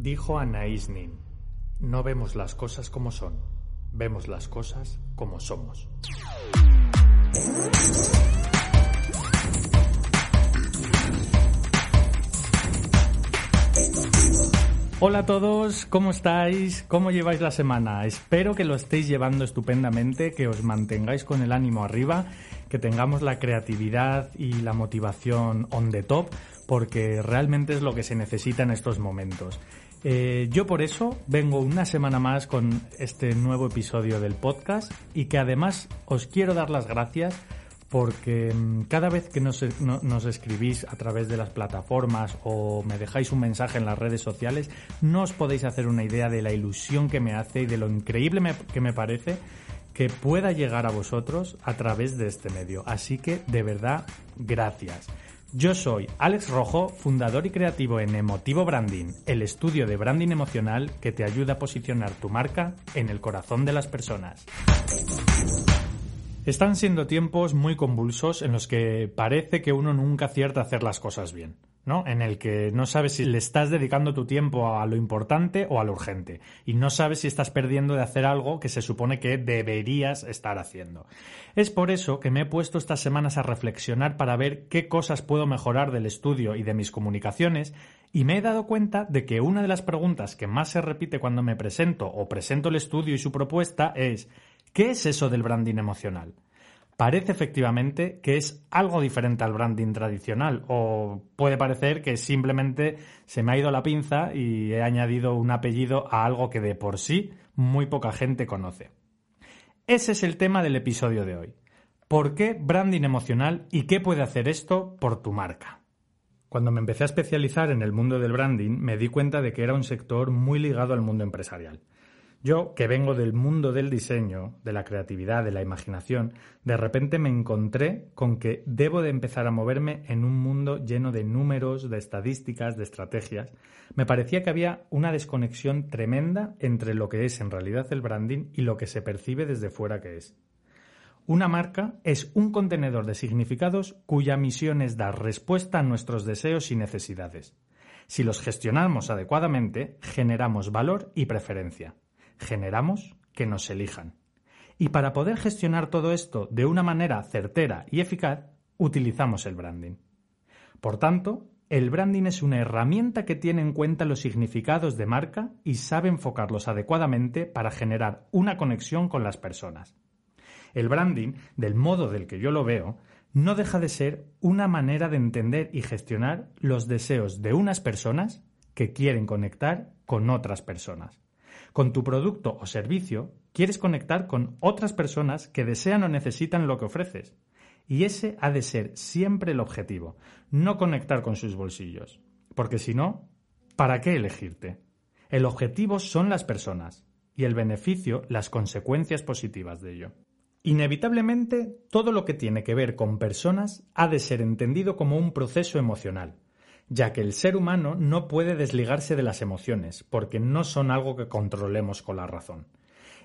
Dijo Anaïs Nin, no vemos las cosas como son, vemos las cosas como somos. Hola a todos, ¿cómo estáis? ¿Cómo lleváis la semana? Espero que lo estéis llevando estupendamente, que os mantengáis con el ánimo arriba, que tengamos la creatividad y la motivación on the top, porque realmente es lo que se necesita en estos momentos. Eh, yo por eso vengo una semana más con este nuevo episodio del podcast y que además os quiero dar las gracias porque mm, cada vez que nos, escribís a través de las plataformas o me dejáis un mensaje en las redes sociales, no os podéis hacer una idea de la ilusión que me hace y de lo increíble que me parece que pueda llegar a vosotros a través de este medio. Así que, de verdad, gracias. Yo soy Alex Rojo, fundador y creativo en Emotivo Branding, el estudio de branding emocional que te ayuda a posicionar tu marca en el corazón de las personas. Están siendo tiempos muy convulsos en los que parece que uno nunca acierta a hacer las cosas bien, En el que no sabes si le estás dedicando tu tiempo a lo importante o a lo urgente y no sabes si estás perdiendo de hacer algo que se supone que deberías estar haciendo. Es por eso que me he puesto estas semanas a reflexionar para ver qué cosas puedo mejorar del estudio y de mis comunicaciones y me he dado cuenta de que una de las preguntas que más se repite cuando me presento o presento el estudio y su propuesta es ¿Qué es eso del branding emocional? Parece efectivamente que es algo diferente al branding tradicional o puede parecer que simplemente se me ha ido la pinza y he añadido un apellido a algo que de por sí muy poca gente conoce. Ese es el tema del episodio de hoy. ¿Por qué branding emocional y qué puede hacer esto por tu marca? Cuando me empecé a especializar en el mundo del branding me di cuenta de que era un sector muy ligado al mundo empresarial. Yo, que vengo del mundo del diseño, de la creatividad, de la imaginación, de repente me encontré con que debo de empezar a moverme en un mundo lleno de números, de estadísticas, de estrategias. Me parecía que había una desconexión tremenda entre lo que es en realidad el branding y lo que se percibe desde fuera que es. Una marca es un contenedor de significados cuya misión es dar respuesta a nuestros deseos y necesidades. Si los gestionamos adecuadamente, generamos valor y preferencia generamos que nos elijan. Y para poder gestionar todo esto de una manera certera y eficaz, utilizamos el branding. Por tanto, el branding es una herramienta que tiene en cuenta los significados de marca y sabe enfocarlos adecuadamente para generar una conexión con las personas. El branding, del modo del que yo lo veo, no deja de ser una manera de entender y gestionar los deseos de unas personas que quieren conectar con otras personas. Con tu producto o servicio quieres conectar con otras personas que desean o necesitan lo que ofreces. Y ese ha de ser siempre el objetivo, no conectar con sus bolsillos. Porque si no, ¿para qué elegirte? El objetivo son las personas y el beneficio las consecuencias positivas de ello. Inevitablemente, todo lo que tiene que ver con personas ha de ser entendido como un proceso emocional, ya que el ser humano no puede desligarse de las emociones, porque no son algo que controlemos con la razón.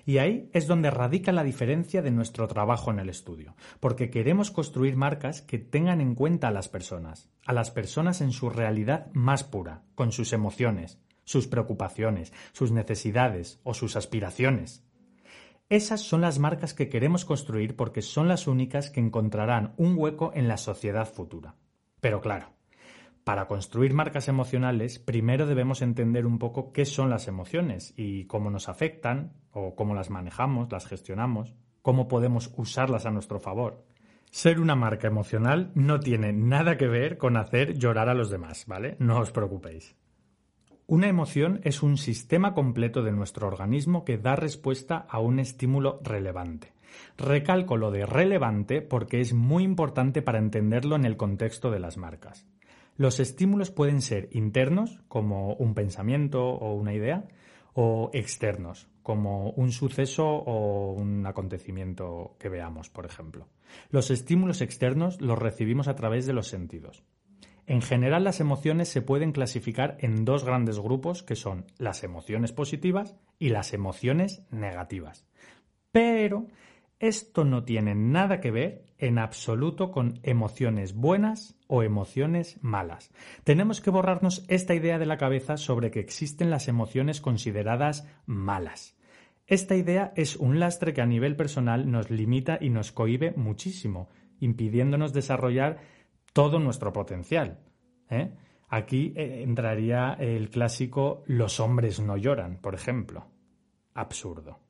Y ahí es donde radica la diferencia de nuestro trabajo en el estudio, porque queremos construir marcas que tengan en cuenta a las personas, a las personas en su realidad más pura, con sus emociones, sus preocupaciones, sus necesidades o sus aspiraciones. Esas son las marcas que queremos construir porque son las únicas que encontrarán un hueco en la sociedad futura. Pero claro, para construir marcas emocionales, primero debemos entender un poco qué son las emociones y cómo nos afectan, o cómo las manejamos, las gestionamos, cómo podemos usarlas a nuestro favor. Ser una marca emocional no tiene nada que ver con hacer llorar a los demás, ¿vale? No os preocupéis. Una emoción es un sistema completo de nuestro organismo que da respuesta a un estímulo relevante. Recalco lo de relevante porque es muy importante para entenderlo en el contexto de las marcas. Los estímulos pueden ser internos, como un pensamiento o una idea, o externos, como un suceso o un acontecimiento que veamos, por ejemplo. Los estímulos externos los recibimos a través de los sentidos. En general, las emociones se pueden clasificar en dos grandes grupos, que son las emociones positivas y las emociones negativas. Pero Esto no tiene nada que ver en absoluto con emociones buenas o emociones malas. Tenemos que borrarnos esta idea de la cabeza sobre que existen las emociones consideradas malas. Esta idea es un lastre que a nivel personal nos limita y nos cohibe muchísimo, impidiéndonos desarrollar todo nuestro potencial. ¿eh? Aquí eh, entraría el clásico los hombres no lloran, por ejemplo. Absurdo.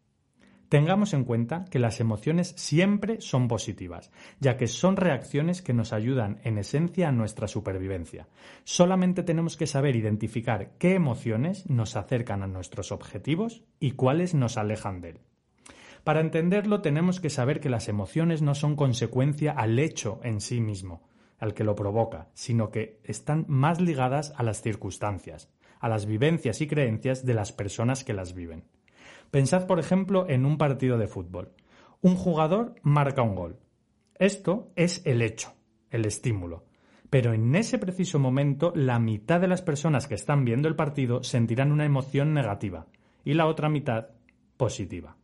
Tengamos en cuenta que las emociones siempre son positivas, ya que son reacciones que nos ayudan en esencia a nuestra supervivencia. Solamente tenemos que saber identificar qué emociones nos acercan a nuestros objetivos y cuáles nos alejan de él. Para entenderlo tenemos que saber que las emociones no son consecuencia al hecho en sí mismo, al que lo provoca, sino que están más ligadas a las circunstancias, a las vivencias y creencias de las personas que las viven. Pensad, por ejemplo, en un partido de fútbol. Un jugador marca un gol. Esto es el hecho, el estímulo. Pero en ese preciso momento, la mitad de las personas que están viendo el partido sentirán una emoción negativa y la otra mitad positiva.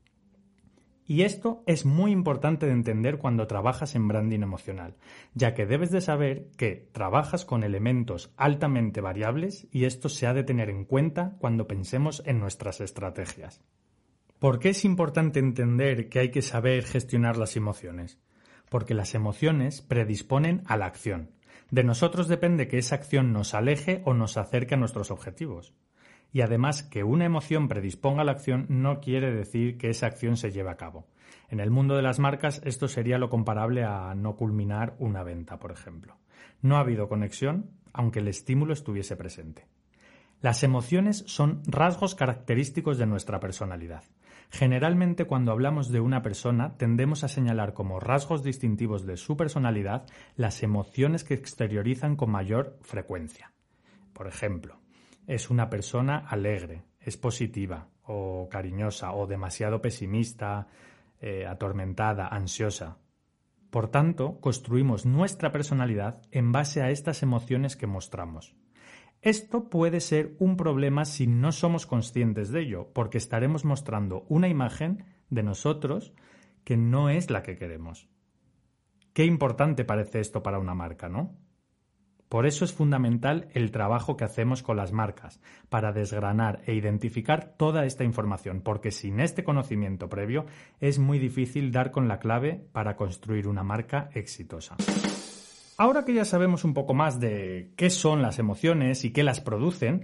Y esto es muy importante de entender cuando trabajas en branding emocional, ya que debes de saber que trabajas con elementos altamente variables y esto se ha de tener en cuenta cuando pensemos en nuestras estrategias. ¿Por qué es importante entender que hay que saber gestionar las emociones? Porque las emociones predisponen a la acción. De nosotros depende que esa acción nos aleje o nos acerque a nuestros objetivos. Y además, que una emoción predisponga a la acción no quiere decir que esa acción se lleve a cabo. En el mundo de las marcas esto sería lo comparable a no culminar una venta, por ejemplo. No ha habido conexión, aunque el estímulo estuviese presente. Las emociones son rasgos característicos de nuestra personalidad. Generalmente cuando hablamos de una persona tendemos a señalar como rasgos distintivos de su personalidad las emociones que exteriorizan con mayor frecuencia. Por ejemplo, es una persona alegre, es positiva o cariñosa o demasiado pesimista, eh, atormentada, ansiosa. Por tanto, construimos nuestra personalidad en base a estas emociones que mostramos. Esto puede ser un problema si no somos conscientes de ello, porque estaremos mostrando una imagen de nosotros que no es la que queremos. Qué importante parece esto para una marca, ¿no? Por eso es fundamental el trabajo que hacemos con las marcas, para desgranar e identificar toda esta información, porque sin este conocimiento previo es muy difícil dar con la clave para construir una marca exitosa. Ahora que ya sabemos un poco más de qué son las emociones y qué las producen,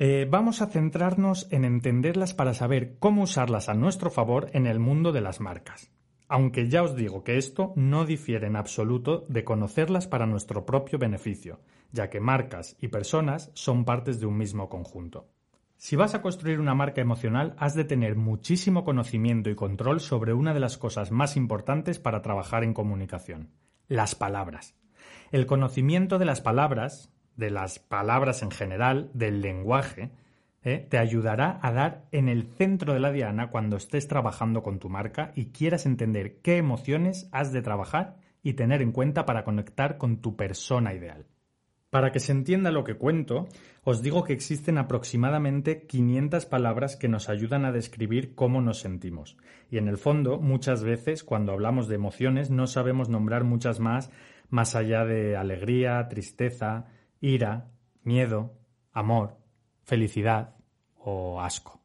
eh, vamos a centrarnos en entenderlas para saber cómo usarlas a nuestro favor en el mundo de las marcas aunque ya os digo que esto no difiere en absoluto de conocerlas para nuestro propio beneficio, ya que marcas y personas son partes de un mismo conjunto. Si vas a construir una marca emocional, has de tener muchísimo conocimiento y control sobre una de las cosas más importantes para trabajar en comunicación, las palabras. El conocimiento de las palabras, de las palabras en general, del lenguaje, ¿eh? te ayudará a dar en el centro de la diana cuando estés trabajando con tu marca y quieras entender qué emociones has de trabajar y tener en cuenta para conectar con tu persona ideal. Para que se entienda lo que cuento, os digo que existen aproximadamente 500 palabras que nos ayudan a describir cómo nos sentimos. Y en el fondo, muchas veces, cuando hablamos de emociones, no sabemos nombrar muchas más más allá de alegría, tristeza, ira, miedo, amor, felicidad, o asco.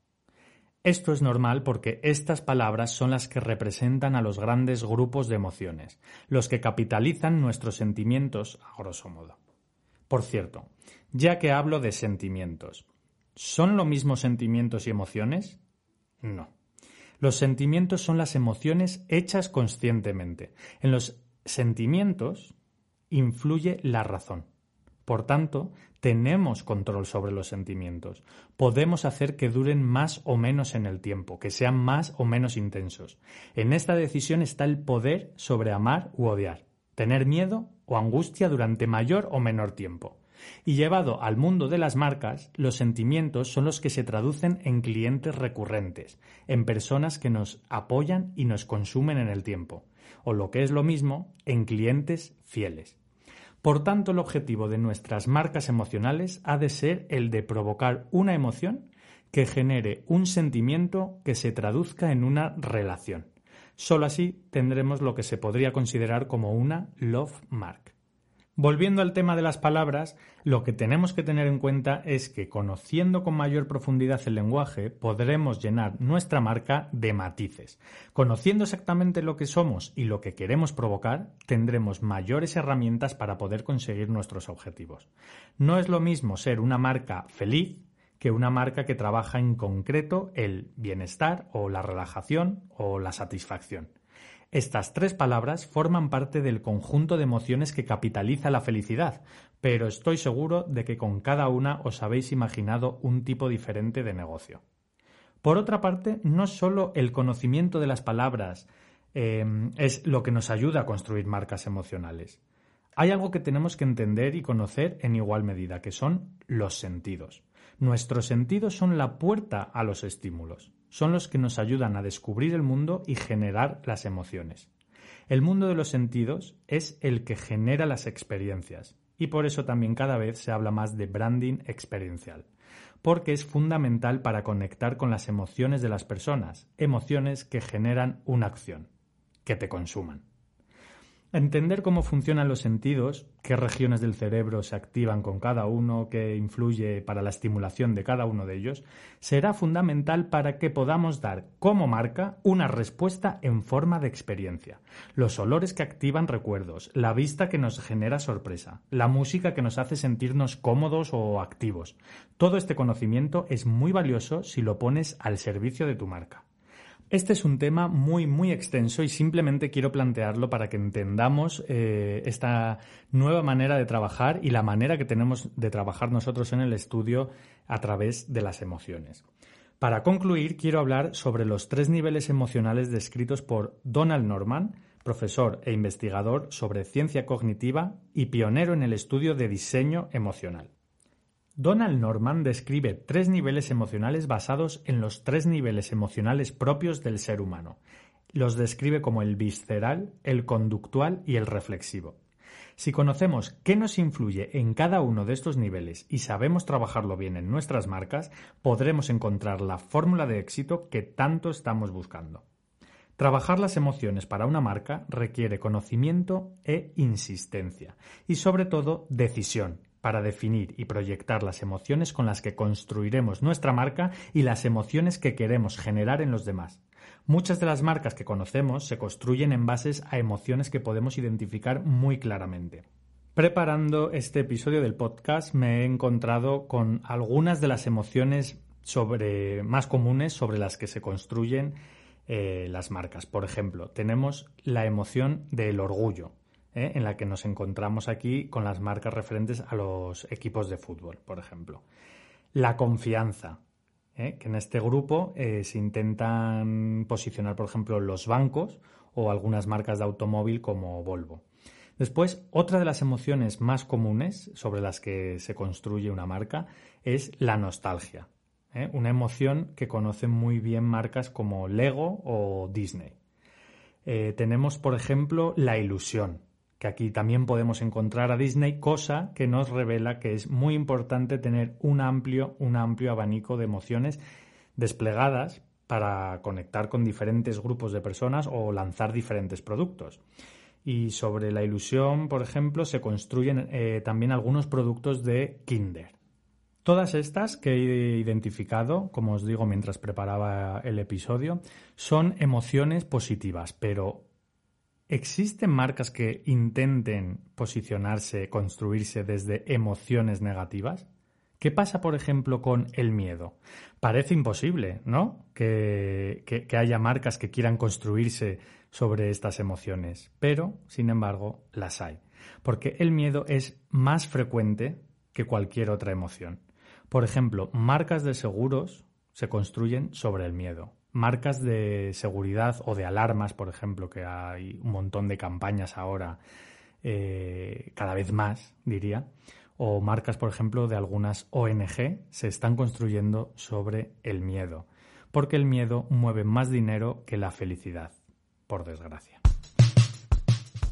Esto es normal porque estas palabras son las que representan a los grandes grupos de emociones, los que capitalizan nuestros sentimientos a grosso modo. Por cierto, ya que hablo de sentimientos, ¿son lo mismo sentimientos y emociones? No. Los sentimientos son las emociones hechas conscientemente. En los sentimientos influye la razón. Por tanto, tenemos control sobre los sentimientos. Podemos hacer que duren más o menos en el tiempo, que sean más o menos intensos. En esta decisión está el poder sobre amar u odiar, tener miedo o angustia durante mayor o menor tiempo. Y llevado al mundo de las marcas, los sentimientos son los que se traducen en clientes recurrentes, en personas que nos apoyan y nos consumen en el tiempo, o lo que es lo mismo, en clientes fieles. Por tanto, el objetivo de nuestras marcas emocionales ha de ser el de provocar una emoción que genere un sentimiento que se traduzca en una relación. Solo así tendremos lo que se podría considerar como una love mark. Volviendo al tema de las palabras, lo que tenemos que tener en cuenta es que conociendo con mayor profundidad el lenguaje podremos llenar nuestra marca de matices. Conociendo exactamente lo que somos y lo que queremos provocar, tendremos mayores herramientas para poder conseguir nuestros objetivos. No es lo mismo ser una marca feliz que una marca que trabaja en concreto el bienestar o la relajación o la satisfacción. Estas tres palabras forman parte del conjunto de emociones que capitaliza la felicidad, pero estoy seguro de que con cada una os habéis imaginado un tipo diferente de negocio. Por otra parte, no solo el conocimiento de las palabras eh, es lo que nos ayuda a construir marcas emocionales. Hay algo que tenemos que entender y conocer en igual medida, que son los sentidos. Nuestros sentidos son la puerta a los estímulos. Son los que nos ayudan a descubrir el mundo y generar las emociones. El mundo de los sentidos es el que genera las experiencias. Y por eso también cada vez se habla más de branding experiencial, porque es fundamental para conectar con las emociones de las personas, emociones que generan una acción, que te consuman. Entender cómo funcionan los sentidos, qué regiones del cerebro se activan con cada uno, qué influye para la estimulación de cada uno de ellos, será fundamental para que podamos dar como marca una respuesta en forma de experiencia. Los olores que activan recuerdos, la vista que nos genera sorpresa, la música que nos hace sentirnos cómodos o activos. Todo este conocimiento es muy valioso si lo pones al servicio de tu marca. Este es un tema muy, muy extenso y simplemente quiero plantearlo para que entendamos eh, esta nueva manera de trabajar y la manera que tenemos de trabajar nosotros en el estudio a través de las emociones. Para concluir, quiero hablar sobre los tres niveles emocionales descritos por Donald Norman, profesor e investigador sobre ciencia cognitiva y pionero en el estudio de diseño emocional. Donald Norman describe tres niveles emocionales basados en los tres niveles emocionales propios del ser humano. Los describe como el visceral, el conductual y el reflexivo. Si conocemos qué nos influye en cada uno de estos niveles y sabemos trabajarlo bien en nuestras marcas, podremos encontrar la fórmula de éxito que tanto estamos buscando. Trabajar las emociones para una marca requiere conocimiento e insistencia y sobre todo decisión, para definir y proyectar las emociones con las que construiremos nuestra marca y las emociones que queremos generar en los demás. Muchas de las marcas que conocemos se construyen en bases a emociones que podemos identificar muy claramente. Preparando este episodio del podcast me he encontrado con algunas de las emociones sobre, más comunes sobre las que se construyen eh, las marcas. Por ejemplo, tenemos la emoción del orgullo, ¿eh? en la que nos encontramos aquí con las marcas referentes a los equipos de fútbol, por ejemplo. La confianza, ¿eh? que en este grupo eh, se intentan posicionar, por ejemplo, los bancos o algunas marcas de automóvil como Volvo. Después, otra de las emociones más comunes sobre las que se construye una marca es la nostalgia, una emoción que conocen muy bien marcas como Lego o Disney. tenemos, por ejemplo, la ilusión, que aquí también podemos encontrar a Disney, cosa que nos revela que es muy importante tener un amplio, un amplio abanico de emociones desplegadas para conectar con diferentes grupos de personas o lanzar diferentes productos. Y sobre la ilusión, por ejemplo, se construyen eh, también algunos productos de Kinder. Todas estas que he identificado, como os digo mientras preparaba el episodio, son emociones positivas, pero ¿Existen marcas que intenten posicionarse, construirse desde emociones negativas? ¿Qué pasa, por ejemplo, con el miedo? Parece imposible, ¿no? Que, que, haya marcas que quieran construirse sobre estas emociones, pero, sin embargo, las hay. Porque el miedo es más frecuente que cualquier otra emoción. Por ejemplo, marcas de seguros se construyen sobre el miedo marcas de seguridad o de alarmas, por ejemplo, que hay un montón de campañas ahora, eh, cada vez más, diría, o marcas, por ejemplo, de algunas ONG, se están construyendo sobre el miedo, porque el miedo mueve más dinero que la felicidad, por desgracia.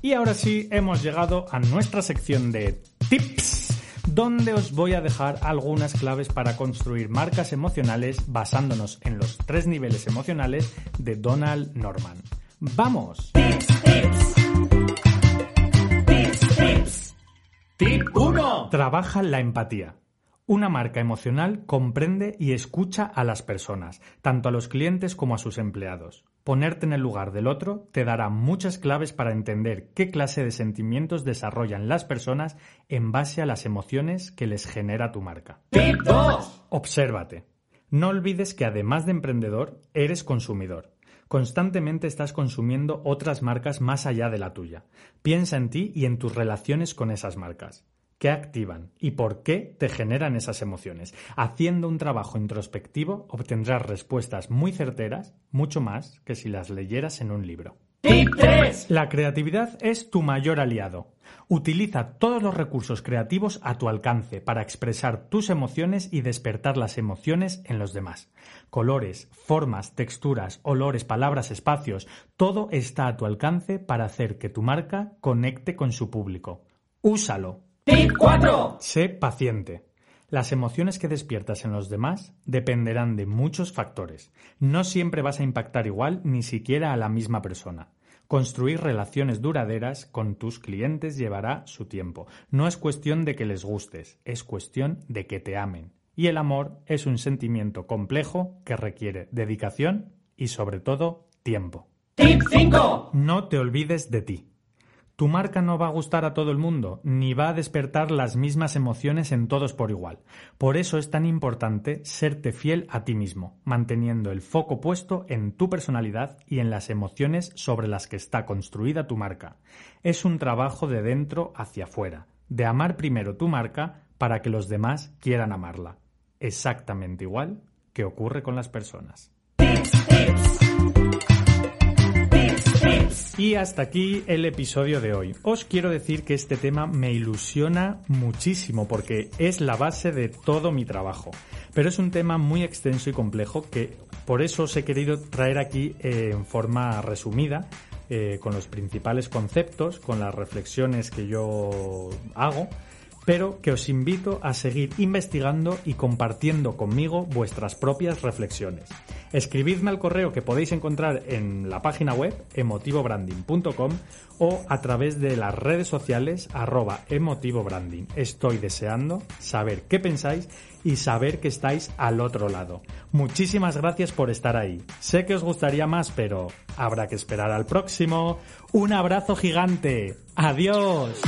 Y ahora sí, hemos llegado a nuestra sección de tips donde os voy a dejar algunas claves para construir marcas emocionales basándonos en los tres niveles emocionales de Donald Norman. ¡Vamos! Tip 1. Trabaja la empatía. Una marca emocional comprende y escucha a las personas, tanto a los clientes como a sus empleados. Ponerte en el lugar del otro te dará muchas claves para entender qué clase de sentimientos desarrollan las personas en base a las emociones que les genera tu marca. Tip 2. Obsérvate. No olvides que además de emprendedor, eres consumidor. Constantemente estás consumiendo otras marcas más allá de la tuya. Piensa en ti y en tus relaciones con esas marcas qué activan y por qué te generan esas emociones. Haciendo un trabajo introspectivo obtendrás respuestas muy certeras, mucho más que si las leyeras en un libro. Tip 3. La creatividad es tu mayor aliado. Utiliza todos los recursos creativos a tu alcance para expresar tus emociones y despertar las emociones en los demás. Colores, formas, texturas, olores, palabras, espacios, todo está a tu alcance para hacer que tu marca conecte con su público. Úsalo. Tip 4. Sé paciente. Las emociones que despiertas en los demás dependerán de muchos factores. No siempre vas a impactar igual ni siquiera a la misma persona. Construir relaciones duraderas con tus clientes llevará su tiempo. No es cuestión de que les gustes, es cuestión de que te amen. Y el amor es un sentimiento complejo que requiere dedicación y sobre todo tiempo. Tip 5. No te olvides de ti. Tu marca no va a gustar a todo el mundo, ni va a despertar las mismas emociones en todos por igual. Por eso es tan importante serte fiel a ti mismo, manteniendo el foco puesto en tu personalidad y en las emociones sobre las que está construida tu marca. Es un trabajo de dentro hacia afuera, de amar primero tu marca para que los demás quieran amarla. Exactamente igual que ocurre con las personas. Y hasta aquí el episodio de hoy. Os quiero decir que este tema me ilusiona muchísimo porque es la base de todo mi trabajo. Pero es un tema muy extenso y complejo que por eso os he querido traer aquí eh, en forma resumida, eh, con los principales conceptos, con las reflexiones que yo hago pero que os invito a seguir investigando y compartiendo conmigo vuestras propias reflexiones. Escribidme al correo que podéis encontrar en la página web emotivobranding.com o a través de las redes sociales arroba emotivobranding. Estoy deseando saber qué pensáis y saber que estáis al otro lado. Muchísimas gracias por estar ahí. Sé que os gustaría más, pero habrá que esperar al próximo. Un abrazo gigante. Adiós.